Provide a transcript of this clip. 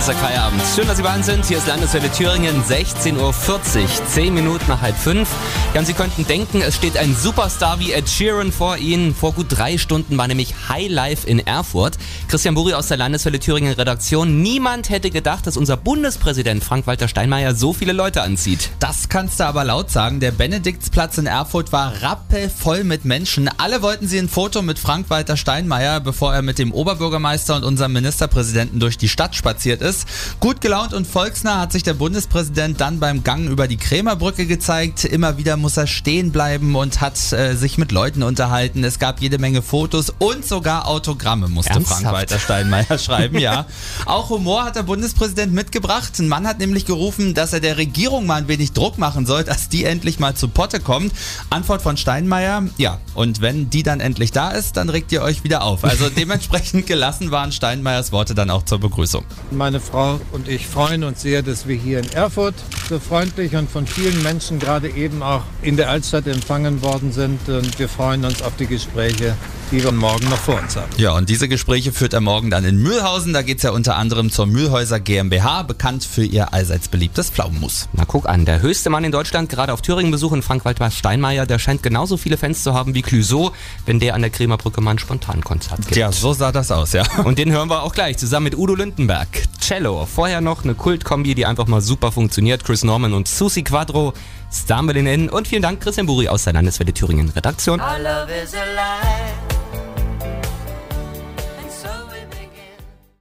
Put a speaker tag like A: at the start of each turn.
A: Feierabend. Schön, dass Sie bei uns sind. Hier ist Landeswelle Thüringen, 16.40 Uhr, 10 Minuten nach halb fünf. Ja, Sie könnten denken, es steht ein Superstar wie Ed Sheeran vor Ihnen. Vor gut drei Stunden war nämlich High Life in Erfurt. Christian Buri aus der Landeswelle Thüringen Redaktion. Niemand hätte gedacht, dass unser Bundespräsident Frank-Walter Steinmeier so viele Leute anzieht.
B: Das kannst du aber laut sagen. Der Benediktsplatz in Erfurt war rappelvoll mit Menschen. Alle wollten sie ein Foto mit Frank-Walter Steinmeier, bevor er mit dem Oberbürgermeister und unserem Ministerpräsidenten durch die Stadt spaziert ist. Gut gelaunt und volksnah hat sich der Bundespräsident dann beim Gang über die Krämerbrücke gezeigt. Immer wieder muss er stehen bleiben und hat äh, sich mit Leuten unterhalten. Es gab jede Menge Fotos und sogar Autogramme musste
A: Ernsthaft?
B: Frank-Walter Steinmeier schreiben, ja. Auch Humor hat der Bundespräsident mitgebracht. Ein Mann hat nämlich gerufen, dass er der Regierung mal ein wenig Druck machen soll, dass die endlich mal zu Potte kommt. Antwort von Steinmeier, ja. Und wenn die dann endlich da ist, dann regt ihr euch wieder auf. Also dementsprechend gelassen waren Steinmeiers Worte dann auch zur Begrüßung.
C: Meine Frau und ich freuen uns sehr, dass wir hier in Erfurt so freundlich und von vielen Menschen gerade eben auch in der Altstadt empfangen worden sind. Und wir freuen uns auf die Gespräche, die wir morgen noch vor uns haben.
B: Ja, und diese Gespräche führt er morgen dann in Mühlhausen. Da geht es ja unter anderem zur Mühlhäuser GmbH, bekannt für ihr allseits beliebtes Pflaumenmus.
A: Na guck an, der höchste Mann in Deutschland, gerade auf Thüringen besuchen, Frank-Walter Steinmeier, der scheint genauso viele Fans zu haben wie Clouseau, wenn der an der Krämerbrücke mal ein Spontankonzert gibt.
B: Ja, so sah das aus, ja.
A: Und den hören wir auch gleich zusammen mit Udo Lindenberg. Cello. Vorher noch eine Kultkombi, die einfach mal super funktioniert. Chris Norman und Susi Quadro. Starmelin in. Und vielen Dank, Christian Buri aus der Landeswelle Thüringen Redaktion.
D: Our love is alive.